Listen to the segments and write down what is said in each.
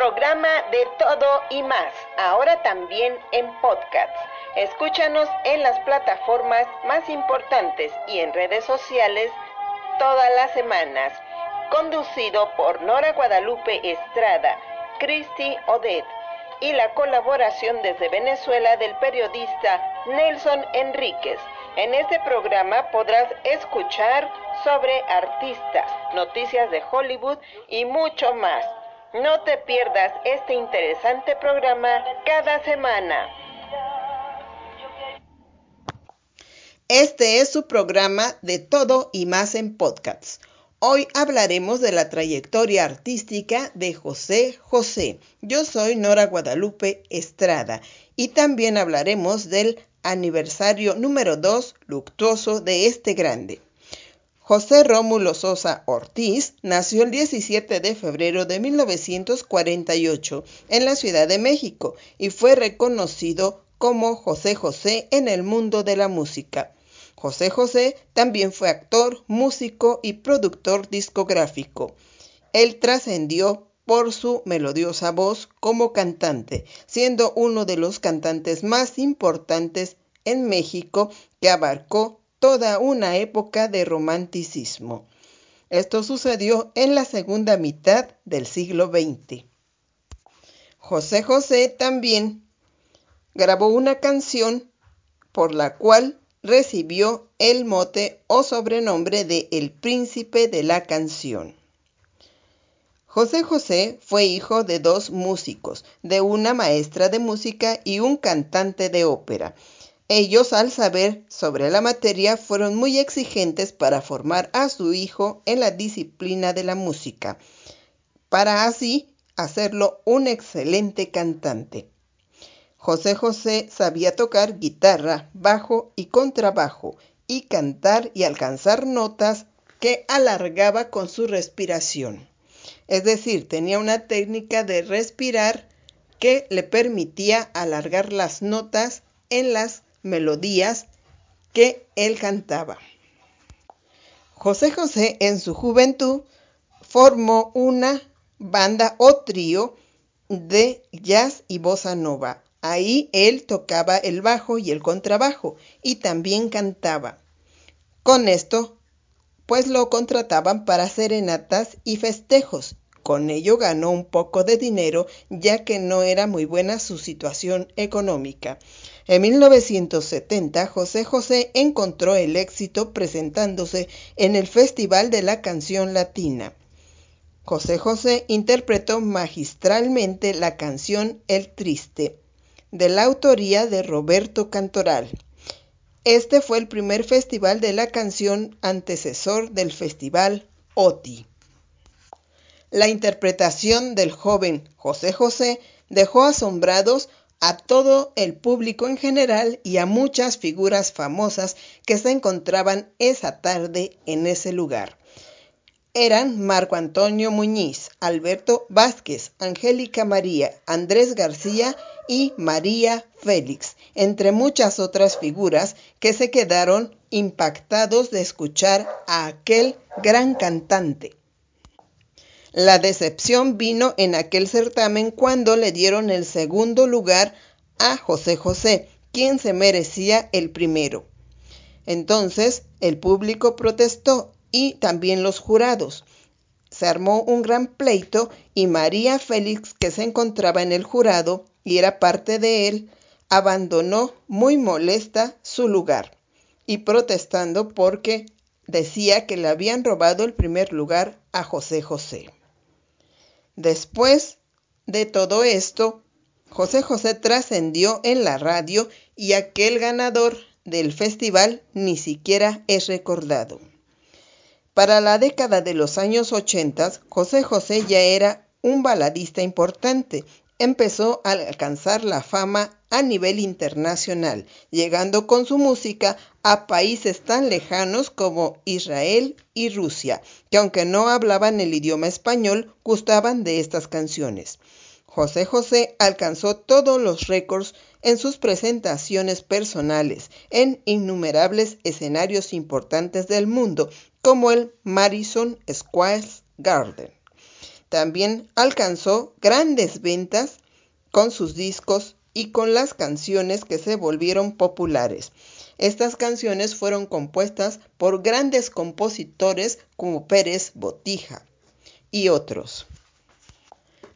programa de todo y más, ahora también en podcast. Escúchanos en las plataformas más importantes y en redes sociales todas las semanas. Conducido por Nora Guadalupe Estrada, Cristi Odet y la colaboración desde Venezuela del periodista Nelson Enríquez. En este programa podrás escuchar sobre artistas, noticias de Hollywood y mucho más. No te pierdas este interesante programa cada semana. Este es su programa de todo y más en podcasts. Hoy hablaremos de la trayectoria artística de José José. Yo soy Nora Guadalupe Estrada y también hablaremos del aniversario número 2 luctuoso de este grande. José Rómulo Sosa Ortiz nació el 17 de febrero de 1948 en la Ciudad de México y fue reconocido como José José en el mundo de la música. José José también fue actor, músico y productor discográfico. Él trascendió por su melodiosa voz como cantante, siendo uno de los cantantes más importantes en México que abarcó toda una época de romanticismo. Esto sucedió en la segunda mitad del siglo XX. José José también grabó una canción por la cual recibió el mote o sobrenombre de El Príncipe de la Canción. José José fue hijo de dos músicos, de una maestra de música y un cantante de ópera. Ellos, al saber sobre la materia, fueron muy exigentes para formar a su hijo en la disciplina de la música, para así hacerlo un excelente cantante. José José sabía tocar guitarra, bajo y contrabajo, y cantar y alcanzar notas que alargaba con su respiración. Es decir, tenía una técnica de respirar que le permitía alargar las notas en las melodías que él cantaba. José José en su juventud formó una banda o trío de jazz y bossa nova Ahí él tocaba el bajo y el contrabajo y también cantaba. Con esto, pues lo contrataban para serenatas y festejos. Con ello ganó un poco de dinero ya que no era muy buena su situación económica. En 1970 José José encontró el éxito presentándose en el Festival de la Canción Latina. José José interpretó magistralmente la canción El Triste de la autoría de Roberto Cantoral. Este fue el primer festival de la canción antecesor del festival OTI. La interpretación del joven José José dejó asombrados a todo el público en general y a muchas figuras famosas que se encontraban esa tarde en ese lugar. Eran Marco Antonio Muñiz, Alberto Vázquez, Angélica María, Andrés García y María Félix, entre muchas otras figuras que se quedaron impactados de escuchar a aquel gran cantante. La decepción vino en aquel certamen cuando le dieron el segundo lugar a José José, quien se merecía el primero. Entonces el público protestó y también los jurados. Se armó un gran pleito y María Félix, que se encontraba en el jurado, y era parte de él, abandonó muy molesta su lugar y protestando porque decía que le habían robado el primer lugar a José José. Después de todo esto, José José trascendió en la radio y aquel ganador del festival ni siquiera es recordado. Para la década de los años 80, José José ya era un baladista importante empezó a alcanzar la fama a nivel internacional, llegando con su música a países tan lejanos como Israel y Rusia, que aunque no hablaban el idioma español, gustaban de estas canciones. José José alcanzó todos los récords en sus presentaciones personales en innumerables escenarios importantes del mundo, como el Madison Square Garden. También alcanzó grandes ventas con sus discos y con las canciones que se volvieron populares. Estas canciones fueron compuestas por grandes compositores como Pérez Botija y otros.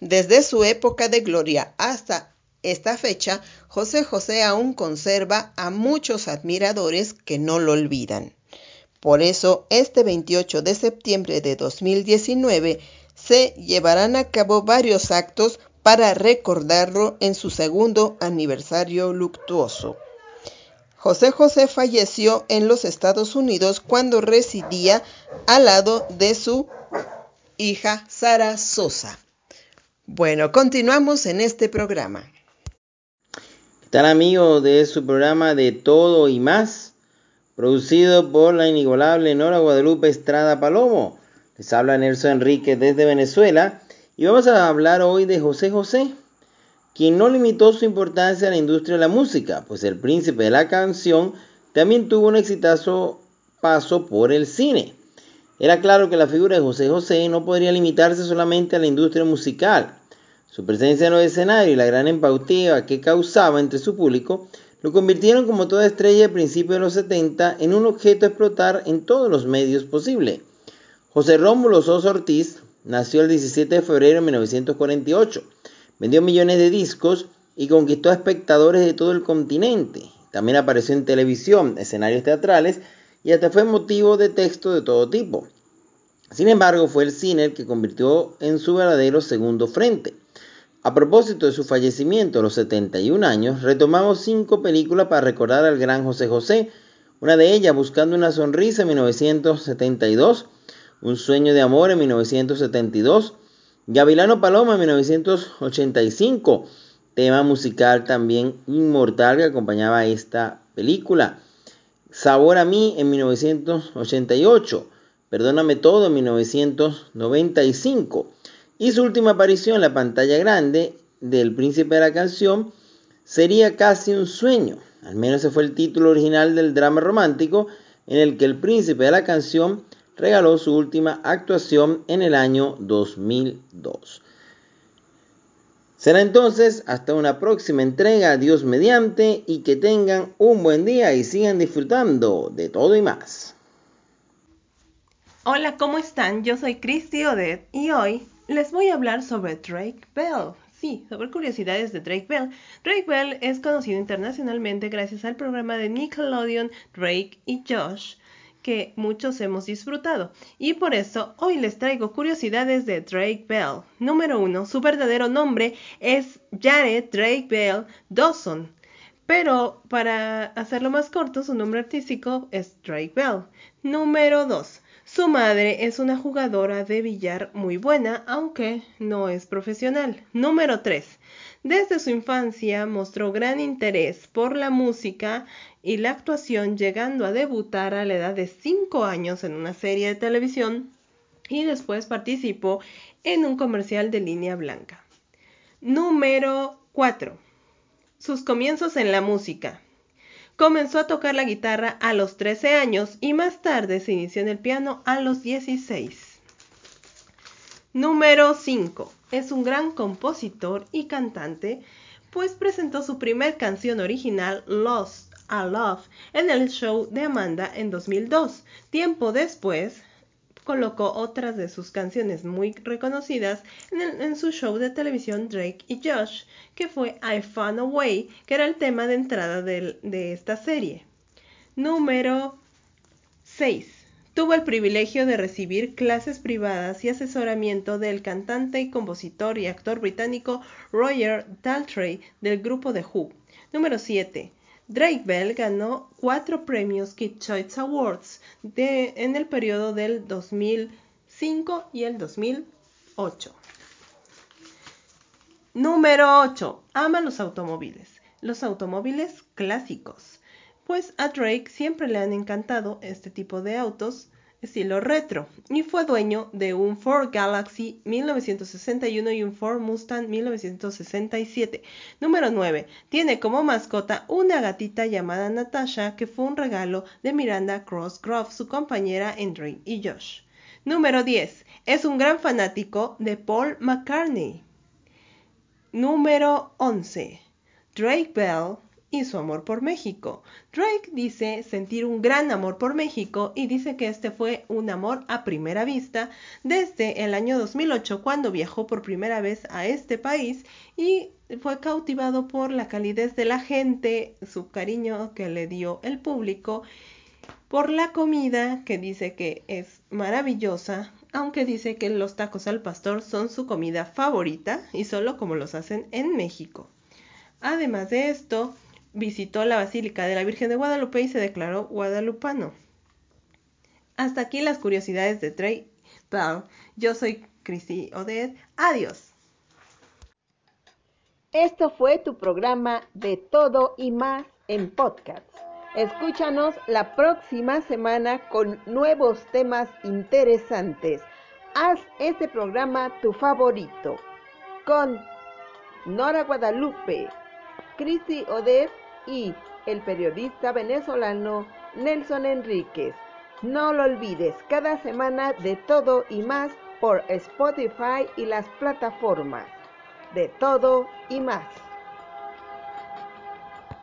Desde su época de gloria hasta esta fecha, José José aún conserva a muchos admiradores que no lo olvidan. Por eso, este 28 de septiembre de 2019 se llevarán a cabo varios actos para recordarlo en su segundo aniversario luctuoso. José José falleció en los Estados Unidos cuando residía al lado de su hija Sara Sosa. Bueno, continuamos en este programa. ¿Qué tal amigos de su programa de Todo y Más? Producido por la inigualable Nora Guadalupe Estrada Palomo. Les habla Nelson Enrique desde Venezuela y vamos a hablar hoy de José José, quien no limitó su importancia a la industria de la música, pues el príncipe de la canción también tuvo un exitoso paso por el cine. Era claro que la figura de José José no podría limitarse solamente a la industria musical. Su presencia en los escenarios y la gran empatía que causaba entre su público lo convirtieron como toda estrella a principios de los 70 en un objeto a explotar en todos los medios posibles. José Rómulo Sosa Ortiz nació el 17 de febrero de 1948 Vendió millones de discos y conquistó a espectadores de todo el continente. También apareció en televisión, escenarios teatrales y hasta fue motivo de texto de todo tipo. Sin embargo, fue el cine el que convirtió en su verdadero segundo frente. A propósito de su fallecimiento a los 71 años, retomamos cinco películas para recordar al gran José José. Una de ellas, Buscando una sonrisa en 1972, Un sueño de amor en 1972, Gavilano Paloma, 1985, tema musical también inmortal que acompañaba esta película. Sabor a mí en 1988, Perdóname todo en 1995 y su última aparición en la pantalla grande del príncipe de la canción sería casi un sueño, al menos ese fue el título original del drama romántico en el que el príncipe de la canción regaló su última actuación en el año 2002. Será entonces hasta una próxima entrega, Dios mediante, y que tengan un buen día y sigan disfrutando de todo y más. Hola, ¿cómo están? Yo soy Christy Odette y hoy les voy a hablar sobre Drake Bell. Sí, sobre curiosidades de Drake Bell. Drake Bell es conocido internacionalmente gracias al programa de Nickelodeon Drake y Josh, que muchos hemos disfrutado. Y por eso hoy les traigo curiosidades de Drake Bell. Número uno, su verdadero nombre es Jared Drake Bell Dawson. Pero para hacerlo más corto, su nombre artístico es Drake Bell. Número 2. Su madre es una jugadora de billar muy buena, aunque no es profesional. Número 3. Desde su infancia mostró gran interés por la música y la actuación, llegando a debutar a la edad de 5 años en una serie de televisión y después participó en un comercial de línea blanca. Número 4. Sus comienzos en la música. Comenzó a tocar la guitarra a los 13 años y más tarde se inició en el piano a los 16. Número 5. Es un gran compositor y cantante, pues presentó su primer canción original, Lost a Love, en el show de Amanda en 2002. Tiempo después, colocó otras de sus canciones muy reconocidas en, su show de televisión Drake y Josh, que fue I Found a Way, que era el tema de entrada de esta serie. Número 6. Tuvo el privilegio de recibir clases privadas y asesoramiento del cantante compositor y actor británico Roger Daltrey del grupo The Who. Número 7. Drake Bell ganó cuatro premios Kid Choice Awards en el periodo del 2005 y el 2008. Número 8. Ama los automóviles. Los automóviles clásicos pues a Drake siempre le han encantado este tipo de autos estilo retro y fue dueño de un Ford Galaxy 1961 y un Ford Mustang 1967. Número 9. Tiene como mascota una gatita llamada Natasha que fue un regalo de Miranda Crossgrove, su compañera en Drake y Josh. Número 10. Es un gran fanático de Paul McCartney. Número 11. Drake Bell y su amor por México. Drake dice sentir un gran amor por México y dice que este fue un amor a primera vista desde el año 2008 cuando viajó por primera vez a este país y fue cautivado por la calidez de la gente, su cariño que le dio el público, por la comida que dice que es maravillosa, aunque dice que los tacos al pastor son su comida favorita y solo como los hacen en México. Además de esto, visitó la Basílica de la Virgen de Guadalupe y se declaró guadalupano. Hasta aquí las curiosidades de Trey. Yo soy Chrissy Oded. Adiós. Esto fue tu programa de todo y más en podcast. Escúchanos la próxima semana con nuevos temas interesantes. Haz este programa tu favorito. Con Nora Guadalupe, Cristi Odez y el periodista venezolano Nelson Enríquez. No lo olvides, cada semana de todo y más por Spotify y las plataformas. De todo y más.